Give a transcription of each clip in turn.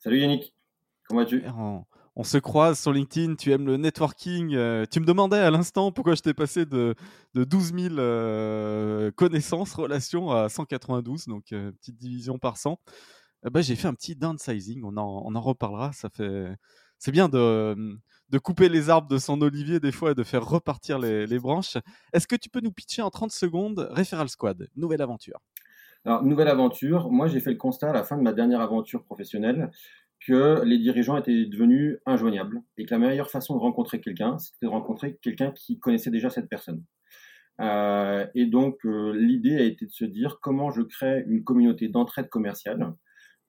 Salut Yannick, comment vas-tu? On, se croise sur LinkedIn, tu aimes le networking. Euh, tu me demandais à l'instant pourquoi je t'ai passé de, 12 000 euh, connaissances, relations à 192, donc euh, petite division par 100. Bah, j'ai fait un petit downsizing, on en, reparlera. Ça fait, c'est bien de, de, couper les arbres de son olivier des fois et de faire repartir les, les branches. Est-ce que tu peux nous pitcher en 30 secondes Referral Squad, nouvelle aventure alors, nouvelle aventure. Moi, j'ai fait le constat à la fin de ma dernière aventure professionnelle que les dirigeants étaient devenus injoignables et que la meilleure façon de rencontrer quelqu'un, c'était de rencontrer quelqu'un qui connaissait déjà cette personne. Euh, et donc, euh, l'idée a été de se dire comment je crée une communauté d'entraide commerciale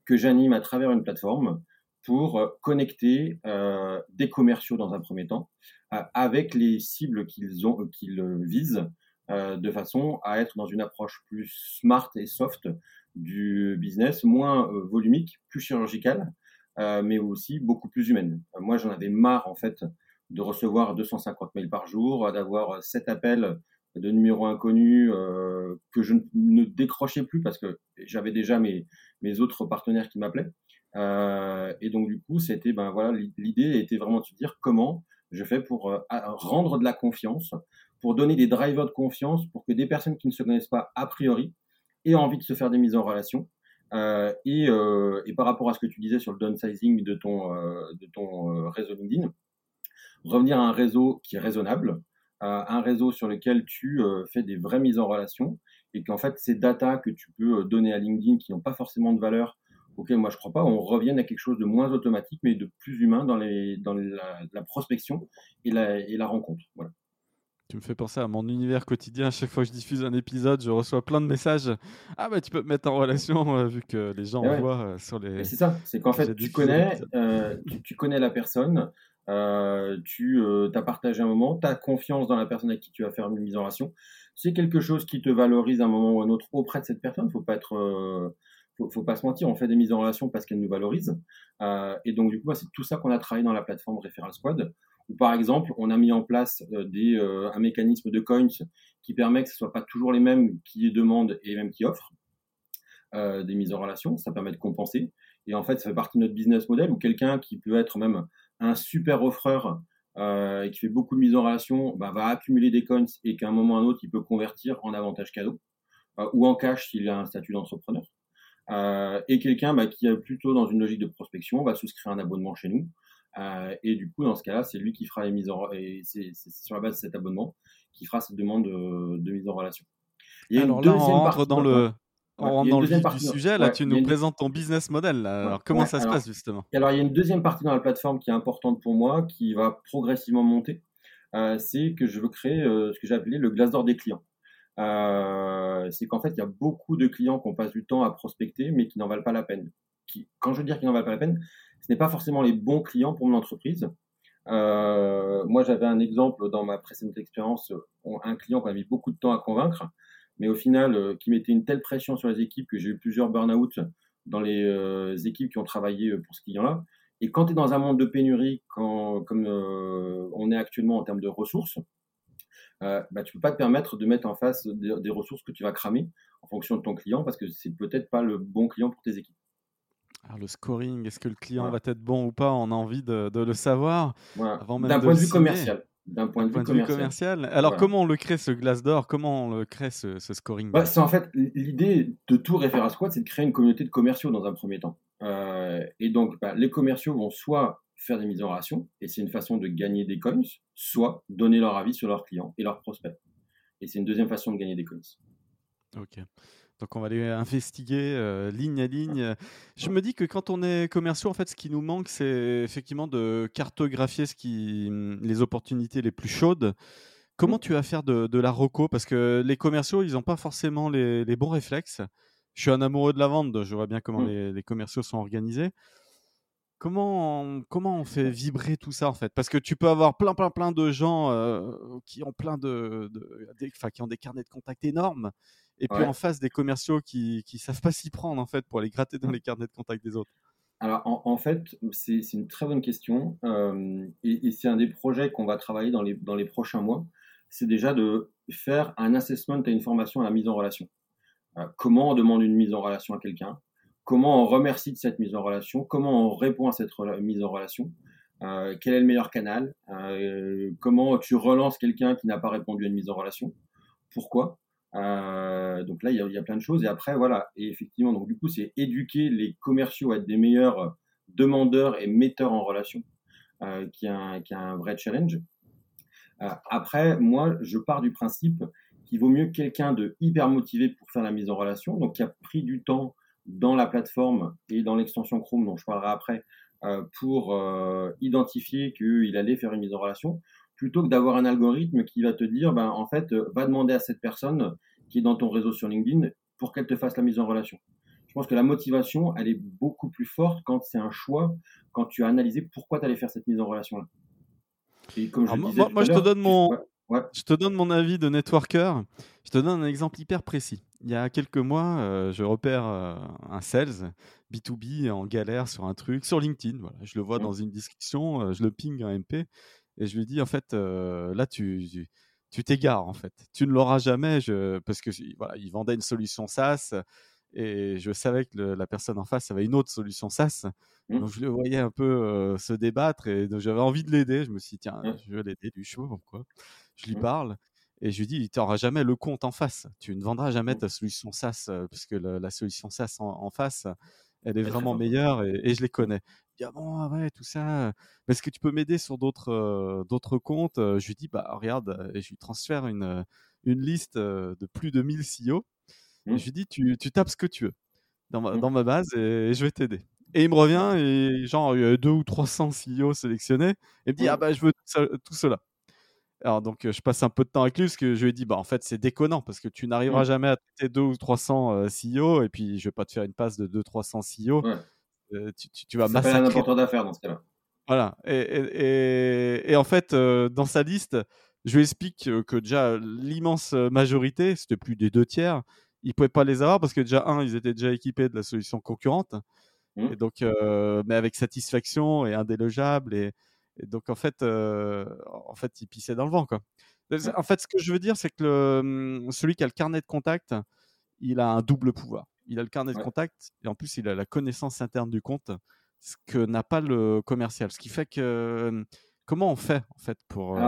que j'anime à travers une plateforme pour connecter euh, des commerciaux dans un premier temps avec les cibles qu'ils ont qu'ils visent euh, de façon à être dans une approche plus smart et soft du business, moins euh, volumique, plus chirurgicale, euh, mais aussi beaucoup plus humaine. moi, j'en avais marre en fait de recevoir 250 mails par jour, d'avoir sept appels de numéros inconnus que je ne décrochais plus parce que j'avais déjà mes, mes autres partenaires qui m'appelaient. et donc du coup, c'était ben voilà, l'idée était vraiment de se dire comment je fais pour rendre de la confiance pour donner des drivers de confiance pour que des personnes qui ne se connaissent pas a priori aient envie de se faire des mises en relation. Euh, et, euh, et, par rapport à ce que tu disais sur le downsizing de ton, euh, de ton euh, réseau LinkedIn, revenir à un réseau qui est raisonnable, un réseau sur lequel tu euh, fais des vraies mises en relation et qu'en fait ces data que tu peux donner à LinkedIn qui n'ont pas forcément de valeur, auxquelles moi je crois pas, on revienne à quelque chose de moins automatique mais de plus humain dans, les, dans la, la prospection et la, et la rencontre. Voilà. Tu me fais penser à mon univers quotidien. À chaque fois que je diffuse un épisode, je reçois plein de messages. Ah bah tu peux te mettre en relation euh, vu que les gens ouais. voient euh, sur les. C'est ça. C'est qu'en fait tu connais, euh, tu, connais la personne, tu as partagé un moment, tu as confiance dans la personne avec qui tu vas faire une mise en relation. C'est quelque chose qui te valorise à un moment ou un autre auprès de cette personne. Faut pas être faut, faut pas se mentir, on fait des mises en relation parce qu'elles nous valorisent. Euh, et donc, du coup, c'est tout ça qu'on a travaillé dans la plateforme Referral Squad par exemple, on a mis en place euh, euh, un mécanisme de coins qui permet que ce soit pas toujours les mêmes qui demandent et même qui offrent euh, des mises en relation. Ça permet de compenser. Et en fait, ça fait partie de notre business model où quelqu'un qui peut être même un super offreur et qui fait beaucoup de mises en relation bah, va accumuler des coins et qu'à un moment ou à un autre, il peut convertir en avantage cadeau ou en cash s'il a un statut d'entrepreneur. Et quelqu'un bah, qui est plutôt dans une logique de prospection va souscrire un abonnement chez nous euh, et du coup, dans ce cas-là, c'est lui qui fera les mises en et c'est sur la base de cet abonnement qui fera cette demande de, de mise en relation. Il y a Alors une là, on rentre dans le on dans le vif du sujet, là, tu nous présentes ton business model. Alors, comment ça se passe justement? Alors, il y a une deuxième partie dans la plateforme qui est importante pour moi, qui va progressivement monter. Euh, c'est que je veux créer euh, ce que j'ai appelé le glace d'or des clients. Euh, c'est qu'en fait, il y a beaucoup de clients qu'on passe du temps à prospecter, mais qui n'en valent pas la peine. Qui, quand je veux dire qu'ils n'en valent pas la peine, n'est pas forcément les bons clients pour mon entreprise. Euh, moi, j'avais un exemple dans ma précédente expérience, un client qu'on a mis beaucoup de temps à convaincre, mais au final, euh, qui mettait une telle pression sur les équipes que j'ai eu plusieurs burn-out dans les euh, équipes qui ont travaillé pour ce client-là. Et quand tu es dans un monde de pénurie, comme on est actuellement en termes de ressources, bah, tu peux pas te permettre de mettre en face des, des, ressources que tu vas cramer en fonction de ton client parce que c'est peut-être pas le bon client pour tes équipes. Alors le scoring, est-ce que le client va être bon ou pas? On a envie de, le savoir. D'un point de vue commercial. D'un point de vue commercial. Alors comment on le crée ce glace d'or? Comment on le crée ce, scoring bah, C'est en fait l'idée de tout Referral Squad, c'est de créer une communauté de commerciaux dans un premier temps. Euh, et donc bah, les commerciaux vont soit faire des mises en relation, et c'est une façon de gagner des coins, soit donner leur avis sur leurs clients et leurs prospects. Et c'est une deuxième façon de gagner des coins. Ok. Donc on va aller investiguer euh, ligne à ligne. Je me dis que quand on est commerciaux, en fait, ce qui nous manque, c'est effectivement de cartographier ce qui, hum, les opportunités les plus chaudes. Comment mmh. tu vas faire de, la reco? Parce que les commerciaux, ils n'ont pas forcément les, bons réflexes. je suis un amoureux de la vente, je vois bien comment mmh. les, commerciaux sont organisés. Comment on, comment on fait vibrer tout ça en fait? Parce que tu peux avoir plein plein plein de gens qui ont plein de, des, qui ont des carnets de contact énormes, et puis en face des commerciaux qui qui savent pas s'y prendre en fait pour les gratter dans les carnets de contact des autres. Alors en, fait, c'est une très bonne question, et, et c'est un des projets qu'on va travailler dans les dans les prochains mois. C'est déjà de faire un assessment à une formation à la mise en relation. Euh, comment on demande une mise en relation à quelqu'un Comment on remercie de cette mise en relation Comment on répond à cette mise en relation euh, Quel est le meilleur canal euh, Comment tu relances quelqu'un qui n'a pas répondu à une mise en relation Pourquoi donc là, il y, a, plein de choses. Et après, voilà. Et effectivement, donc du coup, c'est éduquer les commerciaux à être des meilleurs demandeurs et metteurs en relation, qui, est un, qui est un vrai challenge. après, moi, je pars du principe qu'il vaut mieux quelqu'un de hyper motivé pour faire la mise en relation, donc qui a pris du temps dans la plateforme et dans l'extension Chrome dont je parlerai après euh, pour euh, identifier qu'il allait faire une mise en relation, plutôt que d'avoir un algorithme qui va te dire, ben, en fait, euh, va demander à cette personne qui est dans ton réseau sur LinkedIn pour qu'elle te fasse la mise en relation. Je pense que la motivation, elle est beaucoup plus forte quand c'est un choix, quand tu as analysé pourquoi tu allais faire cette mise en relation-là. Et comme je moi, moi je te donne mon, je te donne mon avis de networker. Je te donne un exemple hyper précis. Il y a quelques mois, euh, je repère euh, un sales B2B en galère sur un truc sur LinkedIn. Voilà, je le vois mmh. dans une discussion, euh, je le ping en MP et je lui dis en fait là tu, tu t'égares en fait. Tu ne l'auras jamais je, parce que voilà, il vendait une solution SaaS et je savais que la personne en face avait une autre solution SaaS. Mmh. Donc je le voyais un peu se débattre et j'avais envie de l'aider. Je me suis dit tiens, mmh. je vais l'aider du chaud pourquoi je lui mmh. parle et je lui dis, tu n'auras jamais le compte en face. Tu ne vendras jamais ta solution SaaS, parce que la solution SaaS en, face, elle est vraiment meilleure et, je les connais. Dit, ah bon, ouais, tout ça. Est-ce que tu peux m'aider sur d'autres d'autres comptes Je lui dis, bah regarde, et je lui transfère une, une liste de plus de 1000 CEO. Et mmh. je lui dis, tu, tu tapes ce que tu veux dans ma, dans ma base et, je vais t'aider. Et il me revient et genre, il y a deux ou 300 CEO sélectionnés. Et il me dit, ah bah je veux tout cela. Alors donc je passe un peu de temps avec lui parce que je lui ai dit bah en fait c'est déconnant parce que tu n'arriveras mmh. jamais à traiter 2 ou 300 CEO et puis je vais pas te faire une passe de 2 300 CEO. Tu, tu, tu, vas massacrer. un important d'affaires dans ce cas-là. Voilà. Et, et, et, en fait dans sa liste, je lui explique que déjà l'immense majorité, c'était plus des deux tiers, ils pouvaient pas les avoir parce que déjà un, ils étaient déjà équipés de la solution concurrente. Mmh. Et donc mais avec satisfaction et indélogeable et et donc en fait, euh, en fait, il pissait dans le vent quoi. En fait, ce que je veux dire, c'est que le, mmh, celui qui a le carnet de contact, il a un double pouvoir. Il a le carnet de contact et en plus, il a la connaissance interne du compte, ce que n'a pas le commercial. Ce qui fait que mmh, comment on fait en fait pour,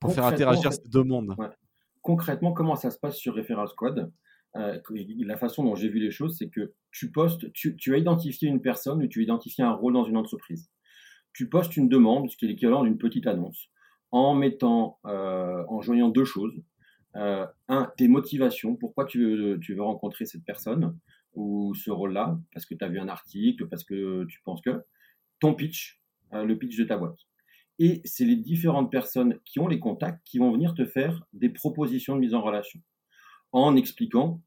pour faire interagir ces deux mondes? Concrètement, comment ça se passe sur Referral Squad? Euh, La façon dont j'ai vu les choses, c'est que tu postes, tu, tu as identifié une personne ou tu as identifié un rôle dans une entreprise. Tu postes une demande, ce qui est l'équivalent d'une petite annonce, en mettant, euh, en joignant deux choses. Euh, un, tes motivations, pourquoi tu veux, tu veux rencontrer cette personne ou ce rôle-là, parce que tu as vu un article, parce que tu penses que, ton pitch, euh, le pitch de ta boîte. Et c'est les différentes personnes qui ont les contacts qui vont venir te faire des propositions de mise en relation, en expliquant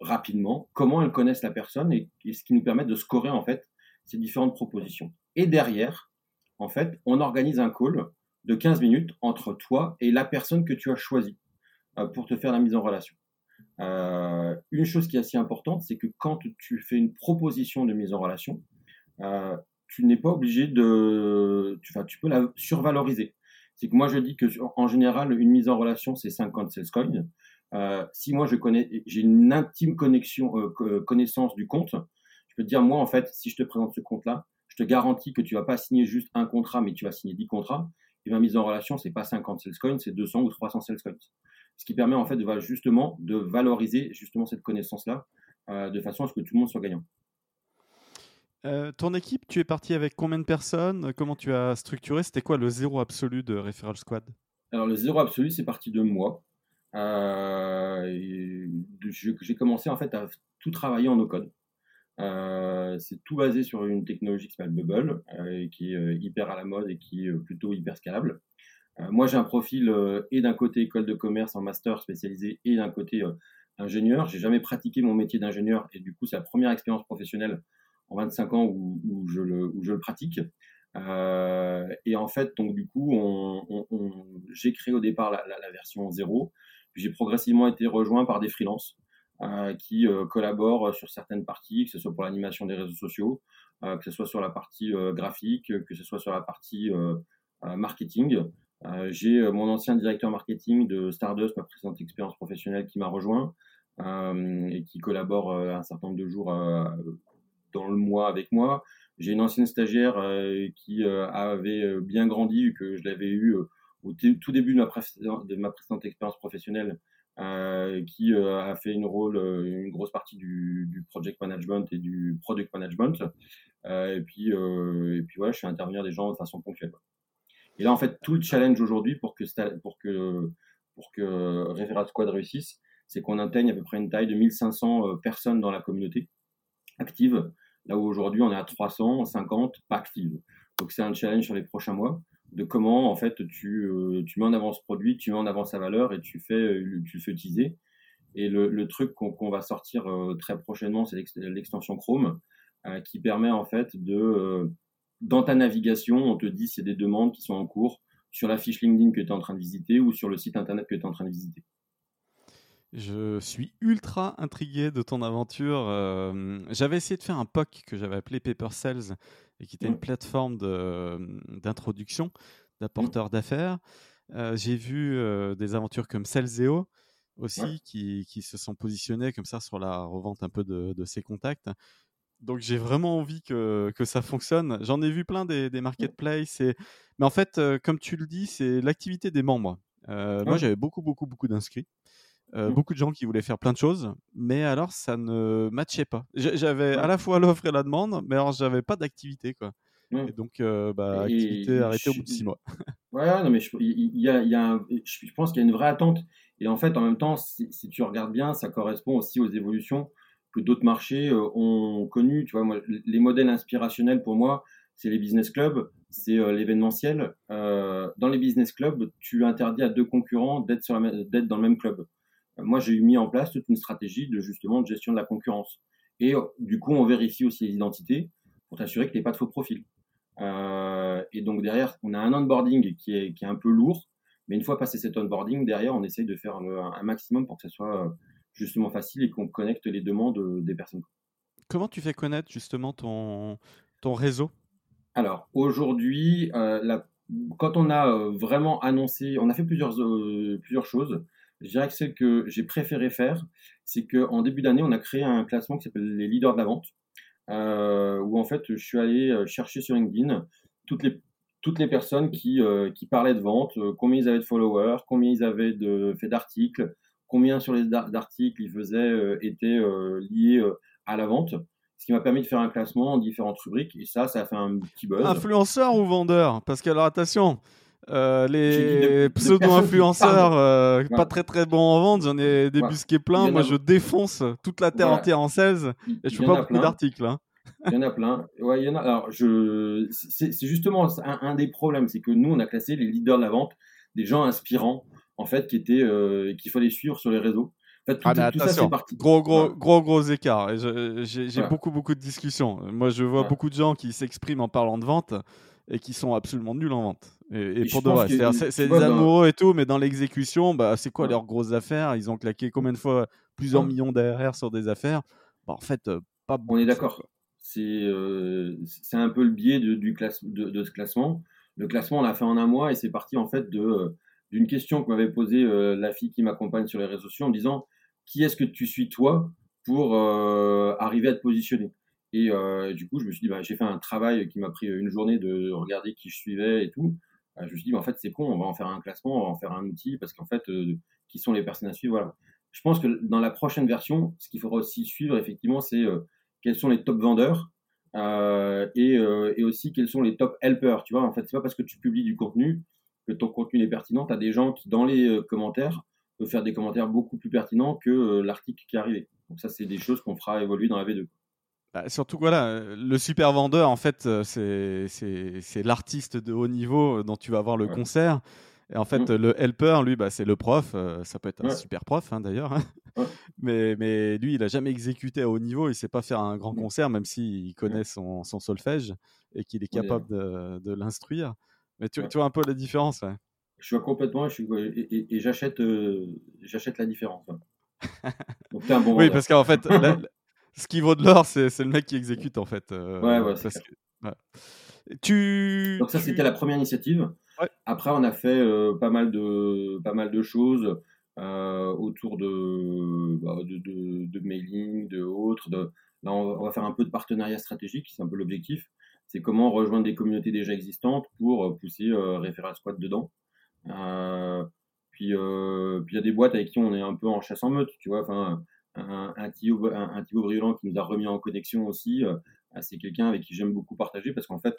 rapidement comment elles connaissent la personne et, et ce qui nous permet de scorer en fait ces différentes propositions. Et derrière, en fait, on organise un call de 15 minutes entre toi et la personne que tu as choisie pour te faire la mise en relation. Euh, une chose qui est assez importante, c'est que quand tu fais une proposition de mise en relation, euh, tu n'es pas obligé de, tu, tu peux la survaloriser. C'est que moi je dis que en général une mise en relation c'est 50 sales coins. si moi je connais, j'ai une intime connexion, connaissance du compte, je peux te dire moi en fait si je te présente ce compte là, je te garantis que tu vas pas signer juste un contrat, mais tu vas signer 10 contrats. Et ma mise en relation, c'est pas 50 sales coins, c'est 200 ou 300 sales coins. Ce qui permet en fait de justement de valoriser justement cette connaissance-là euh, de façon à ce que tout le monde soit gagnant. Euh, ton équipe, tu es parti avec combien de personnes? Comment tu as structuré? C'était quoi le zéro absolu de Referral Squad? Alors le zéro absolu, c'est parti de moi. Euh, j'ai commencé en fait à tout travailler en no-code. Euh, c'est tout basé sur une technologie qui s'appelle Bubble, euh, qui est euh, hyper à la mode et qui est plutôt hyper scalable. Moi, j'ai un profil et d'un côté école de commerce en master spécialisé et d'un côté ingénieur. J'ai jamais pratiqué mon métier d'ingénieur et du coup, c'est la première expérience professionnelle en 25 ans où, où, je, le, où je le pratique. Euh, et en fait, donc du coup, on, on, j'ai créé au départ la, la, version 0. J'ai progressivement été rejoint par des freelances euh, qui euh, collaborent sur certaines parties, que ce soit pour l'animation des réseaux sociaux, euh, que ce soit sur la partie graphique, que ce soit sur la partie marketing. J'ai mon ancien directeur marketing de Stardust, ma précédente expérience professionnelle, qui m'a rejoint et qui collabore un certain nombre de jours dans le mois avec moi. J'ai une ancienne stagiaire qui avait bien grandi, que je l'avais eu au tout début de ma, de ma précédente expérience professionnelle euh, qui euh, a fait une rôle, euh, une grosse partie du, du, project management et du product management. et puis, et puis voilà, je fais intervenir des gens de façon ponctuelle. Et là, en fait, tout le challenge aujourd'hui pour que pour que pour que Referat Squad réussisse, c'est qu'on atteigne à peu près une taille de 1500 personnes dans la communauté active, là où aujourd'hui on est à 350 pas actives. Donc c'est un challenge sur les prochains mois de comment en fait tu, euh, tu mets en avant ce produit, tu mets en avant sa valeur et tu fais euh, tu le fais utiliser. Et le, le truc qu'on va sortir euh, très prochainement, c'est l'extension Chrome qui permet en fait de dans ta navigation, on te dit s'il y a des demandes qui sont en cours sur la fiche LinkedIn que tu es en train de visiter ou sur le site internet que tu es en train de visiter. Je suis ultra intrigué de ton aventure. j'avais essayé de faire un POC que j'avais appelé Paper Sales et qui était une plateforme d'introduction d'apporteurs d'affaires. Euh, j'ai vu euh, des aventures comme Salzeo aussi qui, qui, se sont positionnés comme ça sur la revente un peu de, de ses contacts. Donc j'ai vraiment envie que, que ça fonctionne. J'en ai vu plein des, des marketplaces. Et... Mais en fait, euh, comme tu le dis, c'est l'activité des membres. Moi, j'avais beaucoup, beaucoup, beaucoup d'inscrits. Euh, mmh. beaucoup de gens qui voulaient faire plein de choses, mais alors ça ne matchait pas. J'avais à la fois l'offre et la demande, mais alors j'avais pas d'activité quoi. Et donc, bah, activité arrêtée au bout de six mois. ouais, non, mais je, il y a, il y a je pense qu'il y a une vraie attente. Et en fait, en même temps, si, tu regardes bien, ça correspond aussi aux évolutions que d'autres marchés euh, ont connues. Tu vois, moi, les modèles inspirationnels pour moi, c'est les business clubs, c'est l'événementiel. dans les business clubs, tu interdis à deux concurrents d'être dans le même club moi j'ai mis en place toute une stratégie de justement de gestion de la concurrence. Et du coup, on vérifie aussi les identités pour t'assurer que tu n'es pas de faux profil. Euh, et donc derrière, on a un onboarding qui est, un peu lourd, mais une fois passé cet onboarding, derrière, on essaye de faire un, maximum pour que ce soit euh, justement facile et qu'on connecte les demandes euh, des personnes. Comment tu fais connaître justement ton, ton réseau? Alors aujourd'hui, euh, quand on a vraiment annoncé, on a fait plusieurs, plusieurs choses. Je dirais que ce que j'ai préféré faire, c'est qu'en début d'année, on a créé un classement qui s'appelle les leaders de la vente, euh, où en fait, je suis allé euh, chercher sur LinkedIn toutes les toutes les personnes qui, euh, qui parlaient de vente, combien ils avaient de followers, combien ils avaient de fait d'articles, combien sur les articles ils faisaient étaient liés à la vente ce qui m'a permis de faire un classement en différentes rubriques et ça ça a fait un petit buzz. Influenceur ou vendeur? Parce que alors attention, euh, les pseudo-influenceurs euh, pas très très bons en vente, j'en ai débusqué plein. Moi, je défonce toute la terre entière en 16 et je fais pas beaucoup d'articles. Hein. Il y en a plein. Ouais, il y en a. Alors, je... c'est justement un, des problèmes, c'est que nous, on a classé les leaders de la vente, des gens inspirants, en fait, qui étaient, euh, qu'il fallait suivre sur les réseaux. En fait, tout, ah, ça, c'est parti. Gros, gros, gros, gros écart. J'ai beaucoup, beaucoup de discussions. Moi, je vois beaucoup de gens qui s'expriment en parlant de vente et qui sont absolument nuls en vente. Et, pour de vrai, c'est des amoureux et tout, mais dans l'exécution, bah, c'est quoi leurs grosses affaires? Ils ont claqué combien de fois plusieurs millions d'ARR sur des affaires? Bah, En fait, euh, pas On est d'accord. Euh, c'est un peu le biais de, du classe, de, ce classement. Le classement, on l'a fait en un mois et c'est parti en fait de d'une question que m'avait posée la fille qui m'accompagne sur les réseaux sociaux en disant qui est-ce que tu suis toi pour arriver à te positionner? Et du coup, je me suis dit, bah, j'ai fait un travail qui m'a pris une journée de regarder qui je suivais et tout. Euh, je me suis dit, en fait, c'est con, on va en faire un classement, on va en faire un outil, parce qu'en fait, euh, qui sont les personnes à suivre Voilà. Je pense que dans la prochaine version, ce qu'il faudra aussi suivre, effectivement, c'est euh, quels sont les top vendeurs et, et, aussi quels sont les top helpers. Tu vois, en fait, c'est pas parce que tu publies du contenu que ton contenu est pertinent. Tu as des gens qui, dans les commentaires, peuvent faire des commentaires beaucoup plus pertinents que l'article qui est arrivé. Donc ça, c'est des choses qu'on fera évoluer dans la V2. Bah, surtout, voilà, le super vendeur, en fait, c'est l'artiste de haut niveau dont tu vas voir le concert. Et en fait, mmh. le helper, lui, bah, c'est le prof. ça peut être un super prof, hein, d'ailleurs. Hein. mais, mais lui, il n'a jamais exécuté à haut niveau. Il ne sait pas faire un grand mmh. concert, même s'il connaît son, son, solfège et qu'il est capable de, de l'instruire. Mais tu, tu, vois un peu la différence. Je vois complètement je suis, et, j'achète, j'achète la différence. Donc, un bon oui, parce qu'en fait, ce qui vaut de l'or, c'est, le mec qui exécute, en fait. ouais, ouais, c'est Tu... Donc ça, c'était la première initiative. Après, on a fait euh, pas, mal de, pas mal de choses euh, autour de, bah, de, de, de, mailing, de autres. De... Là, on va faire un peu de partenariat stratégique, c'est un peu l'objectif. C'est comment rejoindre des communautés déjà existantes pour euh, pousser euh, Referral Squad dedans. Euh, puis puis il y a des boîtes avec qui on est un peu en chasse en meute, tu vois. Enfin, un, Thibaut, un, Brioulant qui nous a remis en connexion aussi. c'est quelqu'un avec qui j'aime beaucoup partager parce qu'en fait,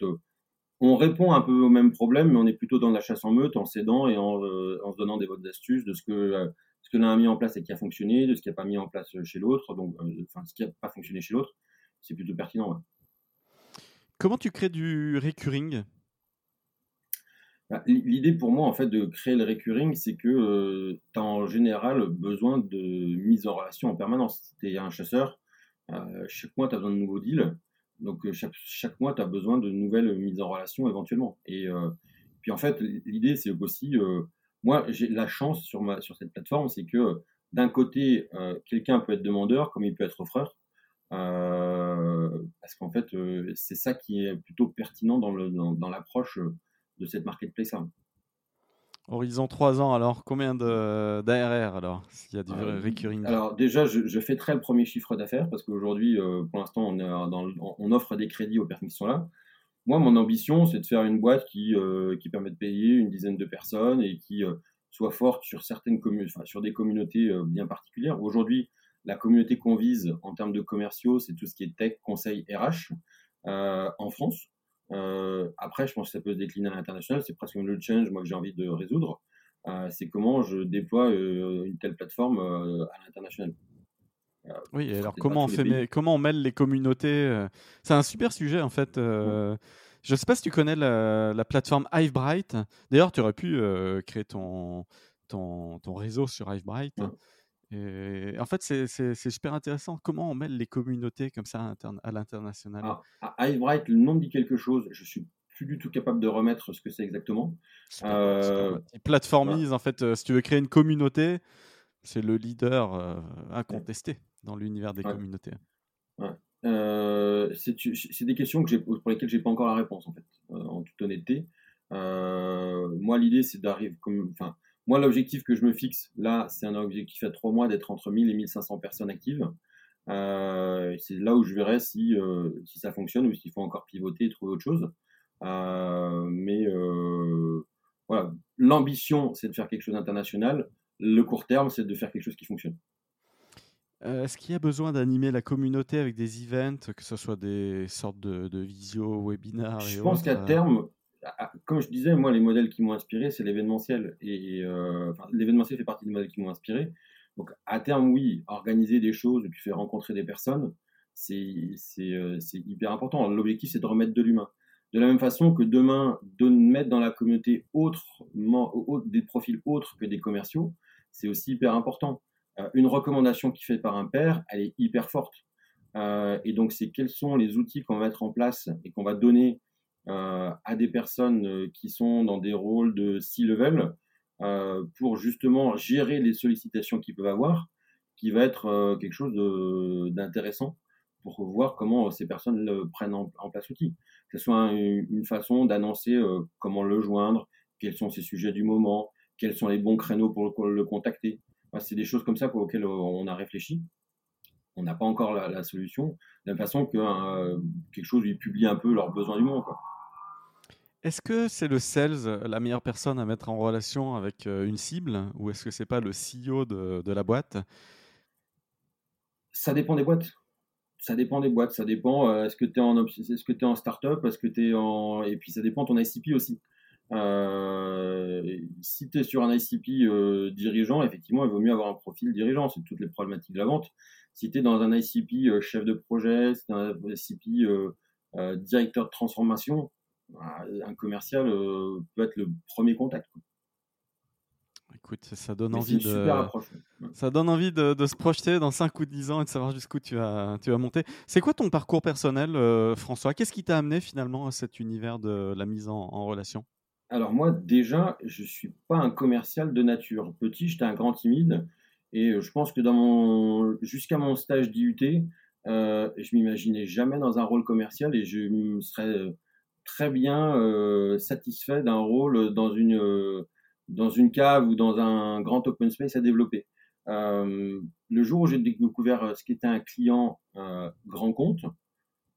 on répond un peu au même problème, mais on est plutôt dans la chasse en meute, en s'aidant et en, euh, en, se donnant des bonnes astuces de ce que euh, ce que l'un a mis en place et qui a fonctionné, de ce qui n'a pas mis en place chez l'autre, donc euh, enfin ce qui n'a pas fonctionné chez l'autre, c'est plutôt pertinent. Comment tu crées du recurring? Bah, L'idée pour moi en fait de créer le recurring, c'est que tu as en général besoin de mise en relation en permanence. Tu es un chasseur, chaque mois tu as besoin de nouveaux deals. Donc euh, chaque, mois, tu as besoin de nouvelles mises en relation éventuellement. Et euh, puis en fait, l'idée, c'est aussi, euh, moi, j'ai la chance sur cette plateforme, c'est que d'un côté, quelqu'un peut être demandeur comme il peut être offreur. Parce qu'en fait, c'est ça qui est plutôt pertinent dans l'approche dans, de cette marketplace-là. Horizon 3 ans, alors combien d'ARR alors S'il y a du euh, recurring? Alors déjà, je, je fêterai le premier chiffre d'affaires parce qu'aujourd'hui, euh, pour l'instant, on, on, offre des crédits aux personnes qui sont là. Moi, mon ambition, c'est de faire une boîte qui, euh, qui permet de payer une dizaine de personnes et qui soit forte sur certaines communes, enfin, sur des communautés bien particulières. Aujourd'hui, la communauté qu'on vise en termes de commerciaux, c'est tout ce qui est tech, conseil, RH en France. Euh, après, je pense que ça peut se décliner à l'international. C'est presque le moi, que j'ai envie de résoudre. Euh, c'est comment je déploie euh, une telle plateforme à l'international. oui, alors comment on, fait, comment on mêle les communautés C'est un super sujet en fait. Je ne sais pas si tu connais la, plateforme Hivebright. D'ailleurs, tu aurais pu créer ton, ton, ton, réseau sur Hivebright. Et en fait, c'est super intéressant. Comment on mêle les communautés comme ça à l'international? À Highbright, le nom dit quelque chose. Je suis plus du tout capable de remettre ce que c'est exactement. Euh, il plateformise, en fait. Euh, si tu veux créer une communauté, c'est le leader euh, incontesté dans l'univers des communautés. c'est des questions que pour lesquelles j'ai pas encore la réponse, en fait, en toute honnêteté. moi, l'idée, c'est d'arriver comme. Enfin, moi, l'objectif que je me fixe, là, c'est un objectif à trois mois d'être entre 1000 et 1500 personnes actives. Euh, c'est là où je verrai si, euh, si ça fonctionne ou s'il faut encore pivoter et trouver autre chose. Euh, mais voilà, l'ambition, c'est de faire quelque chose d'international. Le court terme, c'est de faire quelque chose qui fonctionne. Est-ce qu'il y a besoin d'animer la communauté avec des events, que ce soit des sortes de, de visio, webinars Je pense qu'à terme, comme je disais, moi, les modèles qui m'ont inspiré, c'est l'événementiel. Et euh, l'événementiel fait partie des modèles qui m'ont inspiré. Donc, à terme, oui, organiser des choses et puis faire rencontrer des personnes, c'est euh, hyper important. L'objectif, c'est de remettre de l'humain. De la même façon que demain, de mettre dans la communauté autrement, des profils autres que des commerciaux, c'est aussi hyper important. Euh, une recommandation qui est faite par un père, elle est hyper forte. Et donc, c'est quels sont les outils qu'on va mettre en place et qu'on va donner à des personnes euh, qui sont dans des rôles de C-level euh, pour justement gérer les sollicitations qu'ils peuvent avoir, qui va être quelque chose d'intéressant pour voir comment ces personnes le prennent en, place l'outil. Que ce soit une, façon d'annoncer comment le joindre, quels sont ses sujets du moment, quels sont les bons créneaux pour le, contacter. c'est des choses comme ça auxquelles on a réfléchi. On n'a pas encore la, solution, de la même façon que quelque chose lui publie un peu leurs besoins du moment. Quoi. Est-ce que c'est le sales euh, la meilleure personne à mettre en relation avec euh, une cible ou est-ce que c'est pas le CEO de, la boîte? Ça dépend des boîtes. Ça dépend des boîtes. Ça dépend. Euh, est-ce que tu es en est-ce startup? Est-ce que tu es en et puis ça dépend ton ICP aussi. si tu es sur un ICP dirigeant, effectivement, il vaut mieux avoir un profil dirigeant. C'est toutes les problématiques de la vente. Si tu es dans un ICP chef de projet, si tu un ICP directeur de transformation, un commercial euh, peut être le premier contact. écoute, ça donne envie de. Ça donne envie de, se projeter dans 5 ou 10 ans et de savoir jusqu'où tu vas, tu vas monter. C'est quoi ton parcours personnel, François? Qu'est-ce qui t'a amené finalement à cet univers de la mise en, en relation? Alors, moi, déjà, je suis pas un commercial de nature. Petit, j'étais un grand timide. Et je pense que dans mon, jusqu'à mon stage d'IUT, euh, je m'imaginais jamais dans un rôle commercial et je me serais euh, très bien euh, satisfait d'un rôle dans une dans une cave ou dans un grand open space à développer. Euh, le jour où j'ai découvert ce qu'était un client grand compte,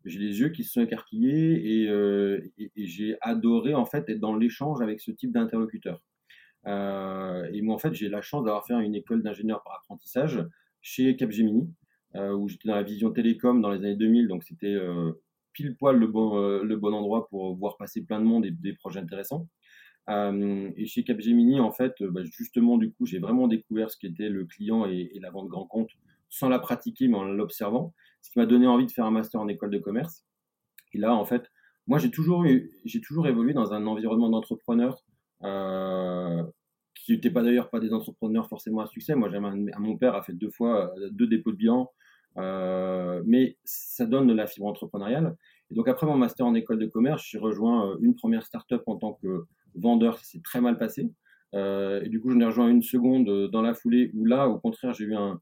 j'ai les yeux qui se sont écarquillés et, et, et j'ai adoré en fait être dans l'échange avec ce type d'interlocuteur. Euh, et moi, en fait, j'ai la chance d'avoir fait une école d'ingénieur par apprentissage chez Capgemini, euh, où j'étais dans la vision télécom dans les années 2000, donc c'était euh, pile poil le bon, le bon endroit pour voir passer plein de monde et des projets intéressants. Euh, et chez Capgemini, en fait, bah, justement, du coup, j'ai vraiment découvert ce qu'était le client et, la vente grand compte sans la pratiquer, mais en l'observant, ce qui m'a donné envie de faire un master en école de commerce. Et là, en fait, moi, j'ai toujours, j'ai toujours évolué dans un environnement d'entrepreneurs euh, qui n'étaient pas d'ailleurs pas des entrepreneurs forcément à succès. Moi, mon père a fait deux fois euh, deux dépôts de bilan, euh, mais ça donne de la fibre entrepreneuriale. Et donc après mon master en école de commerce, j'ai rejoint une première start-up en tant que vendeur, ça s'est très mal passé. Euh, et du coup, j'en ai rejoint une seconde dans la foulée où là, au contraire, j'ai eu un,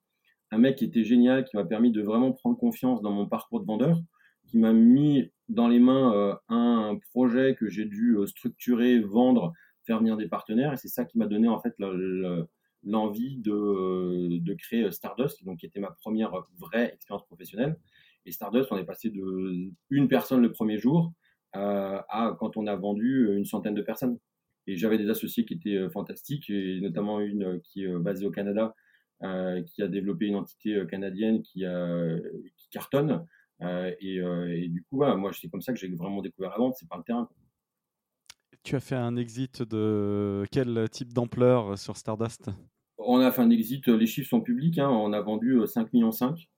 mec qui était génial, qui m'a permis de vraiment prendre confiance dans mon parcours de vendeur, qui m'a mis dans les mains euh, un projet que j'ai dû structurer, vendre faire venir des partenaires et c'est ça qui m'a donné en fait l'envie de, de, créer Stardust, donc qui était ma première vraie expérience professionnelle. Et Stardust, on est passé de une personne le premier jour euh, à quand on a vendu une centaine de personnes. Et j'avais des associés qui étaient euh, fantastiques, et notamment une qui est basée au Canada, euh, qui a développé une entité canadienne qui, qui cartonne. Et, et, du coup, moi, c'est comme ça que j'ai vraiment découvert la vente, c'est par le terrain. Tu as fait un exit de quel type d'ampleur sur Stardust? On a fait un exit, les chiffres sont publics, hein, on a vendu 5 euh, millions 5,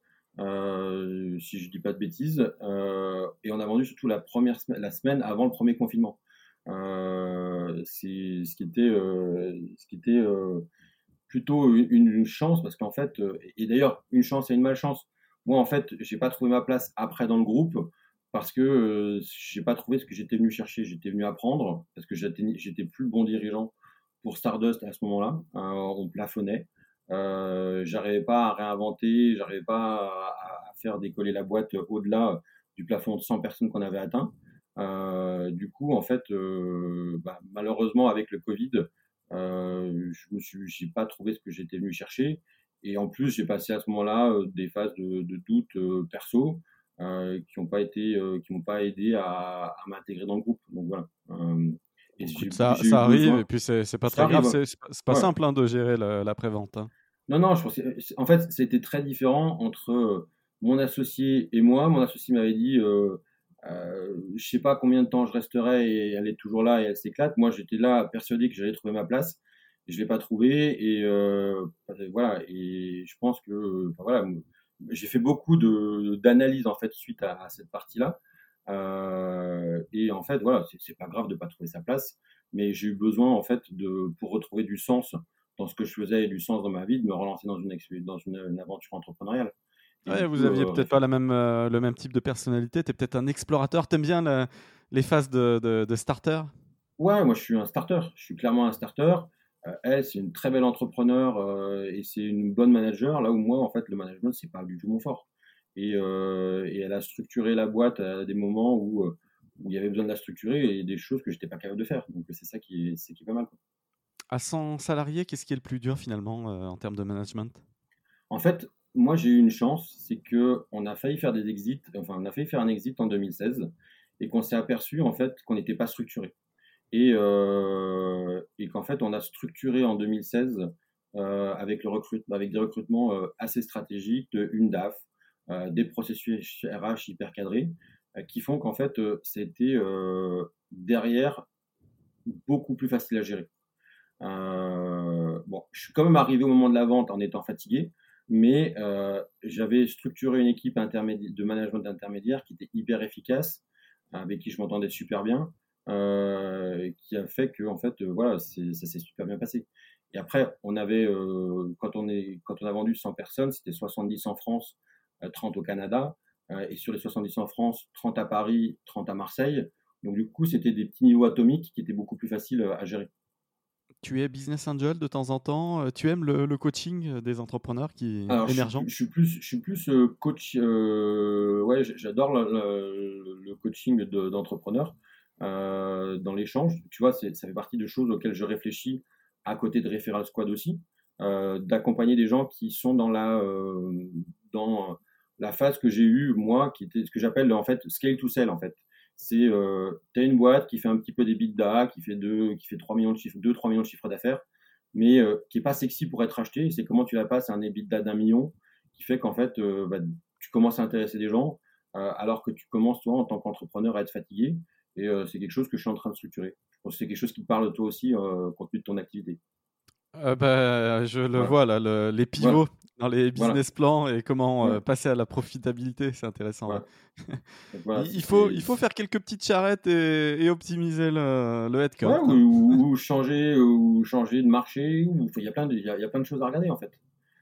euh, si je ne dis pas de bêtises, euh, et on a vendu surtout la première semaine, avant le premier confinement. c'est ce qui était, plutôt une, une, chance parce qu'en fait, et d'ailleurs une chance et une malchance. Moi en fait, j'ai pas trouvé ma place après dans le groupe parce que euh, j'ai pas trouvé ce que j'étais venu chercher. J'étais venu apprendre parce que j'étais plus le bon dirigeant pour Stardust à ce moment-là. Euh, on plafonnait. Euh, j'arrivais pas à réinventer, j'arrivais pas à, faire décoller la boîte au-delà du plafond de 100 personnes qu'on avait atteint. Euh, du coup, en fait, euh, bah, malheureusement avec le Covid, euh, je me suis, j'ai pas trouvé ce que j'étais venu chercher. Et en plus, j'ai passé à ce moment-là des phases de, doute perso. Euh, qui n'ont pas été, euh, qui m'ont pas aidé à, à m'intégrer dans le groupe. Donc voilà. Euh, et ça, ça arrive et puis c'est pas très grave. C'est pas simple hein, de gérer l'après-vente. Hein. Non, non, je pense en fait, c'était très différent entre mon associé et moi. Mon associé m'avait dit, euh, euh, je sais pas combien de temps je resterai et elle est toujours là et elle s'éclate. Moi, j'étais là persuadé que j'allais trouver ma place. Et je l'ai pas trouvé et euh, voilà. Et je pense que, enfin, voilà, j'ai fait beaucoup de d'analyses en fait suite à, à cette partie-là. Euh, et en fait, voilà, c'est pas grave de pas trouver sa place, mais j'ai eu besoin en fait de pour retrouver du sens dans ce que je faisais et du sens dans ma vie, de me relancer dans une dans une, aventure entrepreneuriale. Ouais, vous aviez euh, peut-être pas la même, euh, le même type de personnalité. Tu es peut-être un explorateur. Tu aimes bien les phases de, de, de starter? Ouais, moi je suis un starter. Je suis clairement un starter. Elle, c'est une très belle entrepreneur et c'est une bonne manager. Là où moi, en fait, le management, c'est pas du tout mon fort. Et, euh, et, elle a structuré la boîte à des moments où, où il y avait besoin de la structurer et des choses que j'étais pas capable de faire. Donc c'est ça qui est, c'est qui est pas mal. Quoi. À 100 salariés, qu'est-ce qui est le plus dur finalement en termes de management? En fait, moi j'ai eu une chance, c'est que on a failli faire des exits, enfin on a failli faire un exit en 2016 et qu'on s'est aperçu en fait qu'on n'était pas structuré et, euh, et qu'en fait on a structuré en 2016 euh, avec le recrutement, avec des recrutements euh, assez stratégiques, de une DAF, euh, des processus RH hyper cadrés, euh, qui font qu'en fait c'était derrière beaucoup plus facile à gérer. bon, je suis quand même arrivé au moment de la vente en étant fatigué, mais j'avais structuré une équipe de management intermédiaire qui était hyper efficace, avec qui je m'entendais super bien, euh, qui a fait que en fait euh, voilà ça s'est super bien passé Et après, on avait, quand, on quand on a vendu 100 personnes, c'était 70 en France, 30 au Canada. et sur les 70 en France, 30 à Paris, 30 à Marseille. Donc du coup, c'était des petits niveaux atomiques qui étaient beaucoup plus faciles à gérer. Tu es business angel de temps en temps. Tu aimes le, coaching des entrepreneurs qui émergents? je, suis plus, je suis plus coach. ouais, j'adore le, coaching d'entrepreneurs dans l'échange. Tu vois, ça fait partie de choses auxquelles je réfléchis à côté de Referral Squad aussi, d'accompagner des gens qui sont dans la dans la phase que j'ai eue moi, qui était ce que j'appelle en fait scale to sell en fait. C'est euh, tu as une boîte qui fait un petit peu des d'A, qui fait 2 qui fait 3 millions de chiffres 2 3 millions de chiffres d'affaires mais euh, qui est pas sexy pour être acheté. C'est comment tu la passes à un EBITDA d'un million qui fait qu'en fait euh, bah, tu commences à intéresser des gens euh, alors que tu commences toi en tant qu'entrepreneur à être fatigué. Et c'est quelque chose que je suis en train de structurer. Je pense que c'est quelque chose qui parle de toi aussi compte tenu de ton activité. Bah, je le vois là, les pivots dans les business plans et comment passer à la profitabilité, c'est intéressant. il, faut, il faut faire quelques petites charrettes et, optimiser le, le headcount. Hein. Ou, changer, ou changer de marché. Il y, a plein de, il y, a, plein de choses à regarder en fait.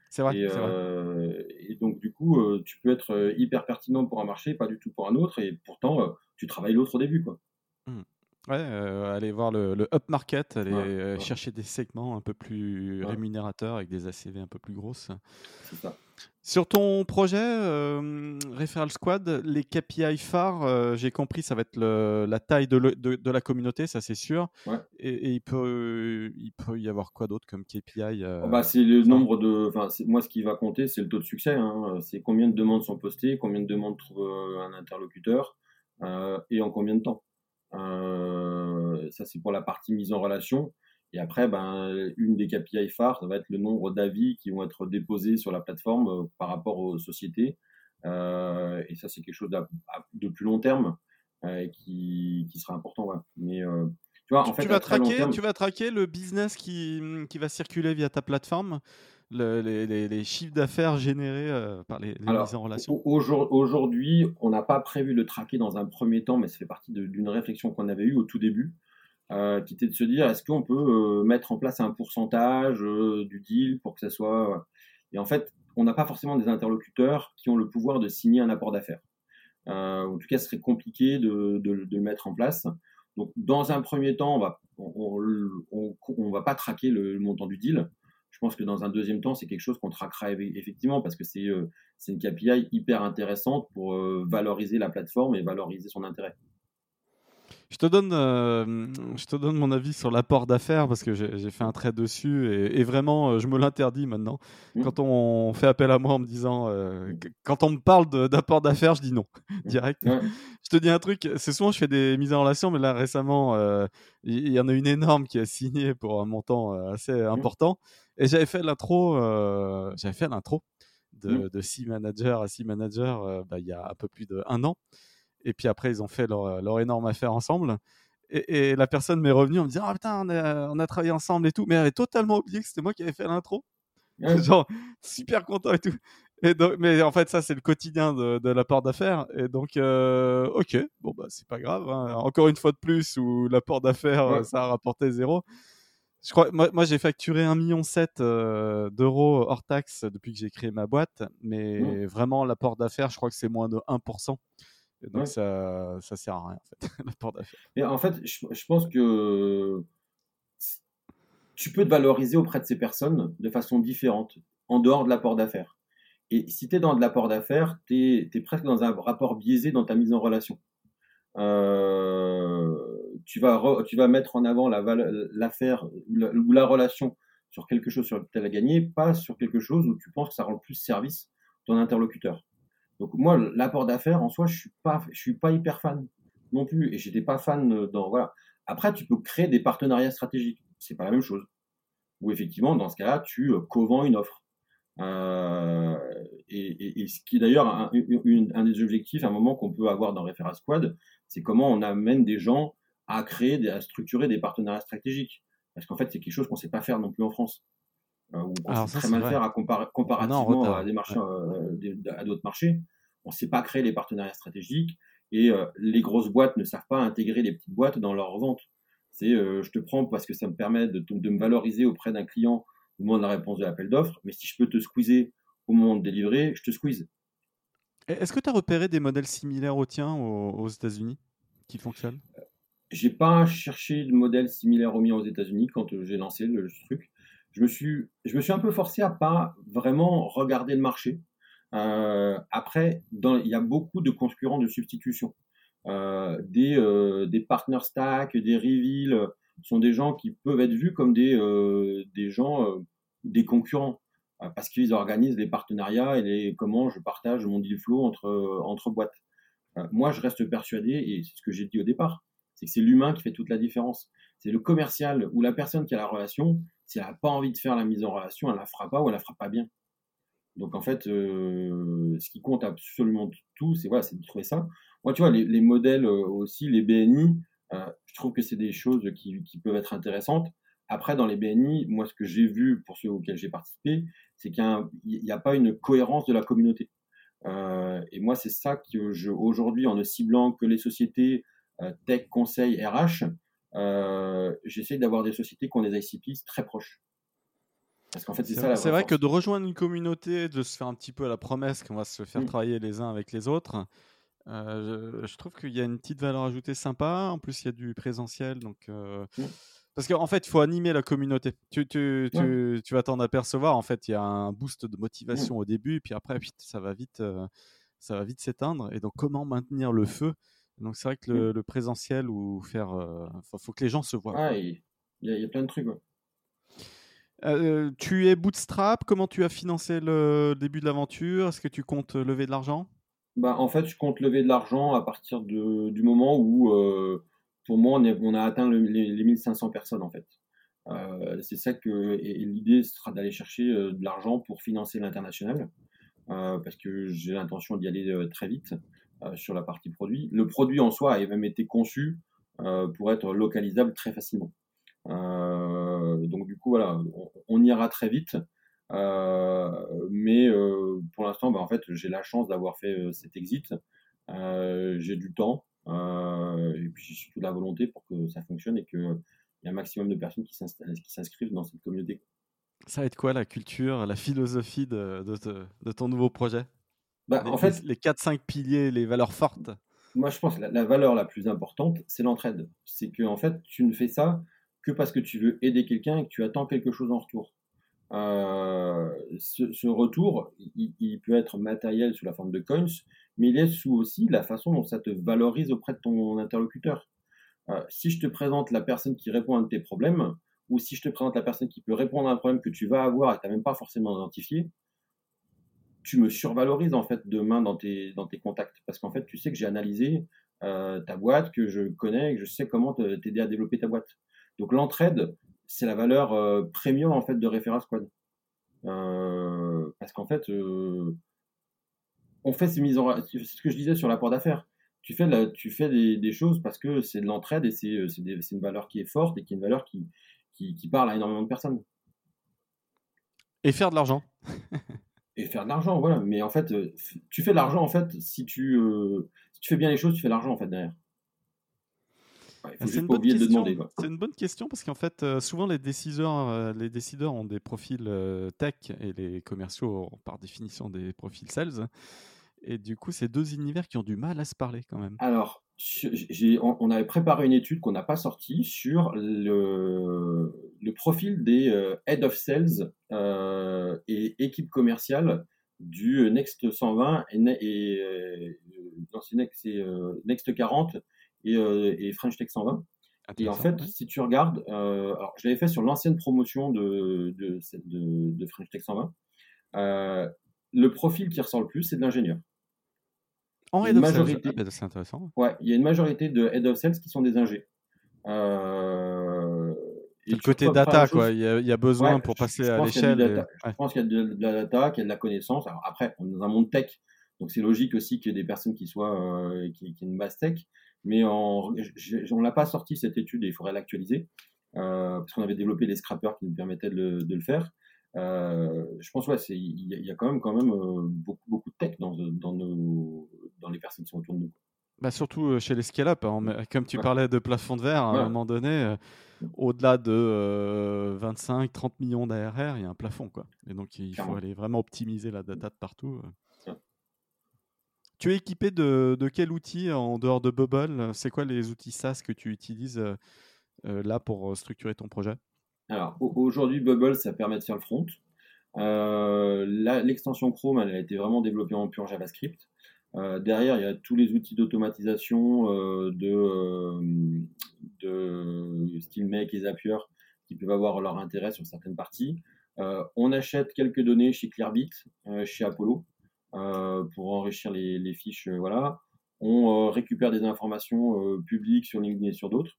C'est vrai, et, donc du coup, tu peux être hyper pertinent pour un marché, pas du tout pour un autre, et pourtant tu travailles l'autre au début. Quoi. Mmh. Ouais, euh, aller voir le, le up market, aller euh, chercher des segments un peu plus rémunérateurs avec des ACV un peu plus grosses. C'est ça. Sur ton projet, euh, Referral Squad, les KPI phares, j'ai compris, ça va être le, la taille de, de, de, la communauté, ça c'est sûr. Ouais. Et, il, peut, il peut y avoir quoi d'autre comme KPI oh, bah, C'est le nombre de. Moi, ce qui va compter, c'est le taux de succès. Hein. C'est combien de demandes sont postées, combien de demandes trouvent un interlocuteur et en combien de temps. Euh, ça, c'est pour la partie mise en relation. Et après, ben, une des KPI phares, ça va être le nombre d'avis qui vont être déposés sur la plateforme euh, par rapport aux sociétés. Euh, et ça, c'est quelque chose de, plus long terme euh, qui, qui, sera important. Ouais. Mais tu vois, en fait, tu vas traquer, tu vas traquer le business qui, qui va circuler via ta plateforme les, chiffres d'affaires générés euh, par les, mises en relation Aujourd'hui, on n'a pas prévu de traquer dans un premier temps, mais ça fait partie d'une réflexion qu'on avait eue au tout début, euh, qui était de se dire est-ce qu'on peut euh, mettre en place un pourcentage du deal pour que ça soit. Et en fait, on n'a pas forcément des interlocuteurs qui ont le pouvoir de signer un apport d'affaires. en tout cas, ce serait compliqué de, le mettre en place. Donc, dans un premier temps, on va, on, va pas traquer le montant du deal je pense que dans un deuxième temps, c'est quelque chose qu'on traquera effectivement parce que c'est euh, une KPI hyper intéressante pour euh, valoriser la plateforme et valoriser son intérêt. Je te donne, euh, je te donne mon avis sur l'apport d'affaires parce que j'ai fait un trait dessus et, vraiment, je me l'interdis maintenant. Mmh. Quand on fait appel à moi en me disant, quand on me parle d'apport d'affaires, je dis non, mmh. direct. Je te dis un truc, c'est souvent je fais des mises en relation, mais là récemment, il y, en a une énorme qui a signé pour un montant assez mmh. Et j'avais fait l'intro, euh, j'avais fait l'intro de, mmh. de C Manager à C Manager euh, bah, il y a un peu plus d'un an. Et puis après, ils ont fait leur, leur énorme affaire ensemble. Et, la personne m'est revenue en me disant Ah putain, on a, on a, travaillé ensemble et tout. Mais elle avait totalement oublié que c'était moi qui avais fait l'intro. Genre, super content et tout. Et donc, mais en fait, ça, c'est le quotidien de, de l'apport d'affaires. Et donc, euh, ok, bon, bah, c'est pas grave. Hein. Encore une fois de plus, où l'apport d'affaires, ça a rapporté zéro. Je crois, moi, moi j'ai facturé 1,7 million euh, d'euros hors taxe depuis que j'ai créé ma boîte, mais mmh. vraiment l'apport d'affaires, je crois que c'est moins de 1%. Et donc ça, ça sert à rien en fait, l'apport d'affaires. Et en fait, je, pense que tu peux te valoriser auprès de ces personnes de façon différente, en dehors de l'apport d'affaires. Et si tu es dans de l'apport d'affaires, tu es, presque dans un rapport biaisé dans ta mise en relation. Euh, tu vas, tu vas mettre en avant l'affaire la, ou la relation sur quelque chose sur lequel tu as gagné, pas sur quelque chose où tu penses que ça rend plus service ton interlocuteur. Donc moi, l'apport d'affaires en soi, je suis pas, je suis pas hyper fan non plus, et j'étais pas fan dans voilà. Après, tu peux créer des partenariats stratégiques, c'est pas la même chose. Ou effectivement, dans ce cas-là, tu euh, co-vends une offre. Euh, et, et, ce qui est d'ailleurs un, des objectifs, un moment qu'on peut avoir dans Referral Squad, c'est comment on amène des gens à créer, à structurer des partenariats stratégiques. Parce qu'en fait, c'est quelque chose qu'on ne sait pas faire non plus en France. Euh, ou on sait très mal faire à comparativement à, des marchés, euh, à d'autres marchés. On ne sait pas créer les partenariats stratégiques et euh, les grosses boîtes ne savent pas intégrer les petites boîtes dans leur vente. C'est je te prends parce que ça me permet de, de me valoriser auprès d'un client au moment de la réponse de l'appel d'offres, mais si je peux te squeezer au moment de délivrer, je te squeeze. Est-ce que tu as repéré des modèles similaires aux tiens aux, États-Unis qui fonctionnent? J'ai pas cherché de modèle similaire aux miens aux États-Unis quand euh, j'ai lancé le, truc. Je me, suis, je me suis un peu forcé à pas vraiment regarder le marché. Euh, après, il y a beaucoup de concurrents de substitution. Euh, des, des partner stack, des reveal, sont des gens qui peuvent être vus comme des, des gens, des concurrents. Euh, parce qu'ils organisent les partenariats et les, comment je partage mon deal flow entre, entre boîtes. Euh, moi, je reste persuadé, et c'est ce que j'ai dit au départ, c'est que c'est l'humain qui fait toute la différence. C'est le commercial ou la personne qui a la relation, si elle n'a pas envie de faire la mise en relation, elle la fera pas ou elle la fera pas bien. Donc en fait, euh, ce qui compte absolument tout, c'est voilà, de trouver ça. Moi, tu vois, les, les modèles aussi, les BNI, je trouve que c'est des choses qui, peuvent être intéressantes. Après, dans les BNI, moi, ce que j'ai vu pour ceux auxquels j'ai participé, c'est qu'il n'y a, pas une cohérence de la communauté. Euh, et moi, c'est ça que je, aujourd'hui, en ne ciblant que les sociétés euh, tech, conseil, RH, euh, j'essaie d'avoir des sociétés qui ont des ICPs très proches. Parce qu'en fait, c'est ça. C'est vrai que de rejoindre une communauté, de se faire un petit peu à la promesse qu'on va se faire mm. travailler les uns avec les autres, je, trouve qu'il y a une petite valeur ajoutée sympa. En plus, il y a du présentiel, donc. Mm. Parce qu'en fait, il faut animer la communauté. Tu, tu, tu, tu vas t'en apercevoir. En fait, il y a un boost de motivation au début, puis après, ça va vite, euh, ça va vite s'éteindre. Et donc, comment maintenir le feu Donc, c'est vrai que le, présentiel ou faire, il euh, faut que les gens se voient. il y, a plein de trucs. Euh, tu es bootstrap? Comment tu as financé le début de l'aventure? Est-ce que tu comptes lever de l'argent? Bah, en fait, je compte lever de l'argent à partir de, du moment où pour moi, on, a atteint les, 1500 personnes en fait. Euh, c'est ça que l'idée sera d'aller chercher euh, de l'argent pour financer l'international euh, parce que j'ai l'intention d'y aller très vite sur la partie produit. Le produit en soi a même été conçu pour être localisable très facilement. donc du coup voilà, on, ira très vite. mais pour l'instant, bah, en fait, j'ai la chance d'avoir fait cet exit. j'ai du temps, euh, et puis surtout la volonté pour que ça fonctionne et qu'il y ait un maximum de personnes qui s'inscrivent dans cette communauté. Ça va être quoi la culture, la philosophie de, ton nouveau projet? Bah, les, en fait, les 4-5 piliers, les valeurs fortes Moi, je pense que la, valeur la plus importante, c'est l'entraide. C'est que en fait, tu ne fais ça que parce que tu veux aider quelqu'un et que tu attends quelque chose en retour. Euh, ce, retour, il, peut être matériel sous la forme de coins, mais il est sous aussi la façon dont ça te valorise auprès de ton interlocuteur. Euh, si je te présente la personne qui répond à un de tes problèmes, ou si je te présente la personne qui peut répondre à un problème que tu vas avoir et que tu n'as même pas forcément identifié, tu me survalorises en fait demain dans tes, contacts. Parce qu'en fait, tu sais que j'ai analysé euh, ta boîte, que je connais, que je sais comment t'aider à développer ta boîte. Donc l'entraide, c'est la valeur euh, premium en fait de Referral Squad. Euh, parce qu'en fait, on fait ces mises en c'est ce que je disais sur l'apport d'affaires. Tu fais, tu fais des, choses parce que c'est de l'entraide et c'est, une valeur qui est forte et qui est une valeur qui, qui, parle à énormément de personnes. Et faire de l'argent. Et faire de l'argent, voilà. Mais en fait, tu fais de l'argent en fait si tu, si tu fais bien les choses, tu fais de l'argent en fait derrière. C'est une, bonne question. C'est une bonne question parce qu'en fait, euh, souvent les décideurs, euh, les décideurs ont des profils euh, tech et les commerciaux ont par définition des profils sales. Et du coup, c'est deux univers qui ont du mal à se parler quand même. Alors, on, avait préparé une étude qu'on n'a pas sortie sur le, le profil des head of sales et équipe commerciale du Next 120 et, et, et Next 40 euh, et, French Tech 120. Et en fait, si tu regardes, euh, alors je l'avais fait sur l'ancienne promotion de, de, de, French Tech 120, euh, le profil qui ressort le plus, c'est de l'ingénieur. En head of majorité, ah, c'est intéressant. Ouais, il y a une majorité de head of sales qui sont des ingés. Euh, le côté data, quoi. Il y, a, besoin pour passer à l'échelle. Je pense qu'il y a de, la data, qu'il y a de la connaissance. Alors après, on est dans un monde tech, donc c'est logique aussi qu'il y ait des personnes qui soient qui, qui aient une base tech mais on ne l'a pas sorti cette étude et il faudrait l'actualiser euh, parce qu'on avait développé des scrappers qui nous permettaient de le, faire. Euh, je pense ouais, il y, a quand même quand même euh, beaucoup beaucoup de tech dans, dans, nos, dans les personnes qui sont autour de nous. Bah surtout chez les scale-up, hein, comme tu parlais de plafond de verre, à un moment donné, au-delà de 25-30 millions d'ARR, il y a un plafond. Quoi. Et donc il faut aller vraiment optimiser la data de partout. Tu es équipé de, de, quel outil en dehors de Bubble? C'est quoi les outils SaaS que tu utilises là pour structurer ton projet? Alors aujourd'hui, Bubble, ça permet de faire le front. L'extension Chrome, elle a été vraiment développée en pur JavaScript. Euh, derrière, il y a tous les outils d'automatisation euh, de, euh, de et Zapier qui peuvent avoir leur intérêt sur certaines parties. on achète quelques données chez Clearbit, chez Apollo, pour enrichir les, fiches. voilà. On récupère des informations publiques sur LinkedIn et sur d'autres.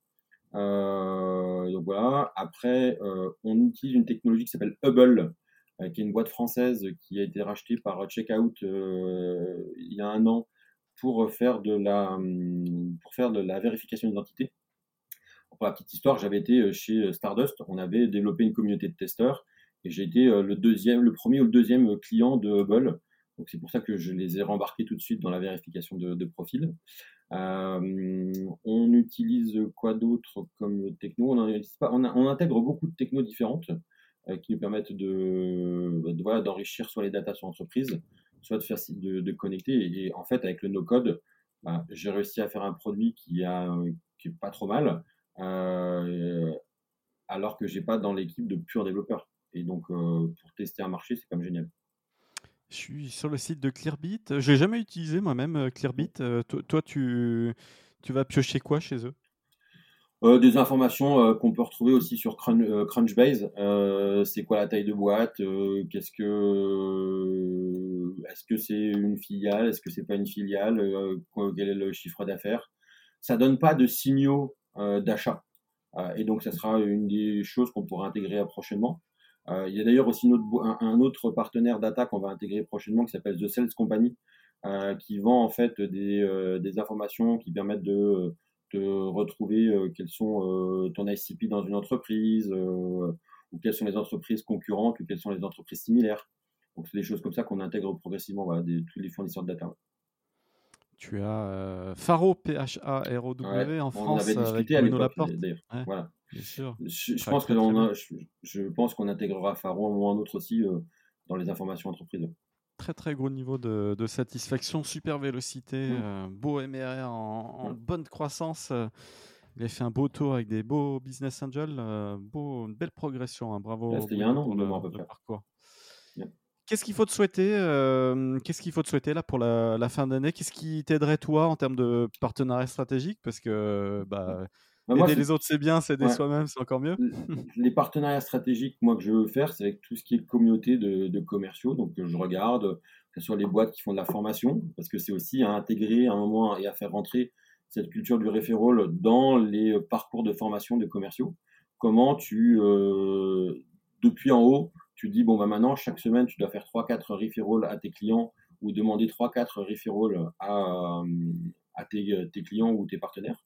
voilà. Après, on utilise une technologie qui s'appelle Hubble, qui est une boîte française qui a été rachetée par Checkout euh, il y a un an pour faire de la, hum, pour faire de la vérification d'identité. Pour la petite histoire, j'avais été euh, chez Stardust, on avait développé une communauté de testeurs et j'ai été le deuxième, le premier ou le deuxième client de Hubble. Donc c'est pour ça que je les ai rembarqués tout de suite dans la vérification de, profil. on utilise quoi d'autre comme techno? On, on, on, intègre beaucoup de technos différentes. Euh, qui nous permettent de, bah, d'enrichir soit les datas sur l'entreprise, soit de faire de connecter. Et, en fait, avec le no-code, bah, j'ai réussi à faire un produit qui a qui est pas trop mal, euh, alors que j'ai pas dans l'équipe de purs développeurs. Et donc, euh, pour tester un marché, c'est quand même génial. Je suis sur le site de Clearbit. Je n'ai jamais utilisé moi-même Clearbit. toi, tu, tu vas piocher quoi chez eux? Euh, des informations euh, qu'on peut retrouver aussi sur euh, Crunchbase. c'est quoi la taille de boîte? Qu'est-ce que est-ce que c'est une filiale? Est-ce que c'est pas une filiale? Quel est le chiffre d'affaires? Ça donne pas de signaux d'achat. et donc, ça sera une des choses qu'on pourra intégrer prochainement. il y a d'ailleurs aussi un, autre partenaire data qu'on va intégrer prochainement qui s'appelle The Sales Company, qui vend en fait des, des informations qui permettent de de retrouver euh, quels sont euh, ton ICP dans une entreprise, euh, ou quelles sont les entreprises concurrentes, ou quelles sont les entreprises similaires. Donc, c'est des choses comme ça qu'on intègre progressivement, voilà, des, tous les fournisseurs de data. Tu as Faro, P-H-A-R-O-W en France. On avait discuté avec Bruno Laporte. D'ailleurs. Voilà. Bien sûr. Je, je pense je, je, pense qu'on intégrera Faro un moment ou un autre aussi dans les informations entreprises très très gros niveau de, satisfaction, super vélocité, mmh. euh, beau MRR en, bonne croissance. Euh, il a fait un beau tour avec des beaux business angels, euh, beau, une belle progression. Hein, bravo. C'était il y a un an, à peu près. Parcours. Qu'est-ce qu'il faut te souhaiter Qu'est-ce qu'il faut te souhaiter là pour la, fin d'année? Qu'est-ce qui t'aiderait toi en termes de partenariat stratégique? Parce que bah, bah, aider les autres c'est bien, c'est aider soi-même c'est encore mieux. les partenariats stratégiques, moi que je veux faire, c'est avec tout ce qui est communauté de, commerciaux. Donc je regarde que ce soit les boîtes qui font de la formation, parce que c'est aussi à intégrer à un moment et à faire rentrer cette culture du referral dans les parcours de formation de commerciaux. Comment tu, euh, depuis en haut, tu dis, bon, bah maintenant, chaque semaine, tu dois faire 3-4 referrals à tes clients ou demander 3-4 referrals à, à tes, tes, clients ou tes partenaires.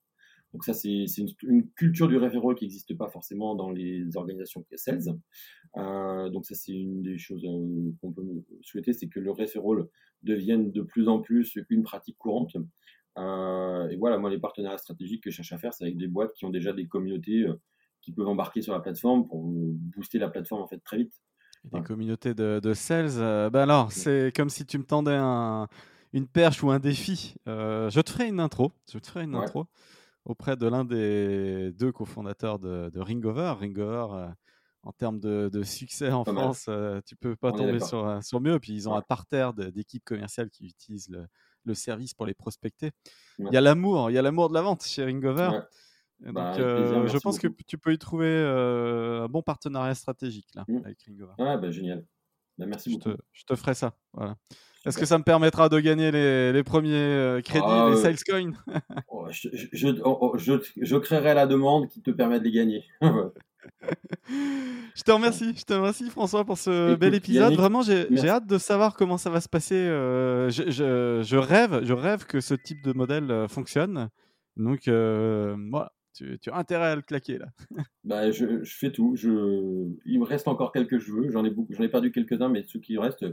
Donc ça, c'est une, une, culture du referral qui n'existe pas forcément dans les organisations sales. Euh, donc ça, c'est une des choses euh, qu'on peut souhaiter, c'est que le referral devienne de plus en plus une pratique courante. Euh, et voilà, moi, les partenariats stratégiques que je cherche à faire, c'est avec des boîtes qui ont déjà des communautés qui peuvent embarquer sur la plateforme pour booster la plateforme en fait très vite. Des communautés de, de sales. Ben alors, c'est comme si tu me tendais un, une perche ou un défi. Je te ferai une intro. Je te ferai une intro auprès de l'un des deux cofondateurs de, de Ringover. Ringover, euh, en termes de, de succès en France, tu peux pas tomber sur, sur mieux. Puis ils ont un parterre d'équipes commerciales qui utilisent le, le, service pour les prospecter. Il y a l'amour, il y a l'amour de la vente chez Ringover. Bah, donc, euh, je pense que tu peux y trouver euh, un bon partenariat stratégique là, mmh. avec Ringover. Ah, bah, génial. Bah, merci je beaucoup. Te, je te ferai ça. Voilà. Est-ce que ça me permettra de gagner les, les premiers euh, crédits, ah, les sales coins oh, je, je, oh, oh, je, je, créerai la demande qui te permet de les gagner. je te remercie, je te remercie François pour ce bel épisode. Vraiment, j'ai hâte de savoir comment ça va se passer. je, rêve, je rêve que ce type de modèle fonctionne. Donc, moi, tu, tu, as intérêt à le claquer là. bah, je, je, fais tout. Je... Il me reste encore quelques jeux. J'en ai, beaucoup... ai perdu quelques-uns, mais ceux qui restent,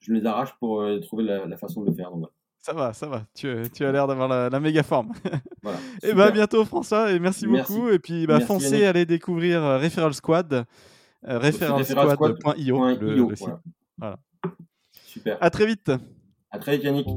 je me les arrache pour euh, trouver la, façon de le faire. Donc, Ça va, ça va. Tu, tu as l'air d'avoir la, méga forme. Voilà. et bah, à bientôt, François, et merci, beaucoup. Et puis, bah, foncez, allez découvrir Referral Squad, euh, referralsquad.io, le, le, site. Voilà. Super. À très vite. À très vite, Yannick.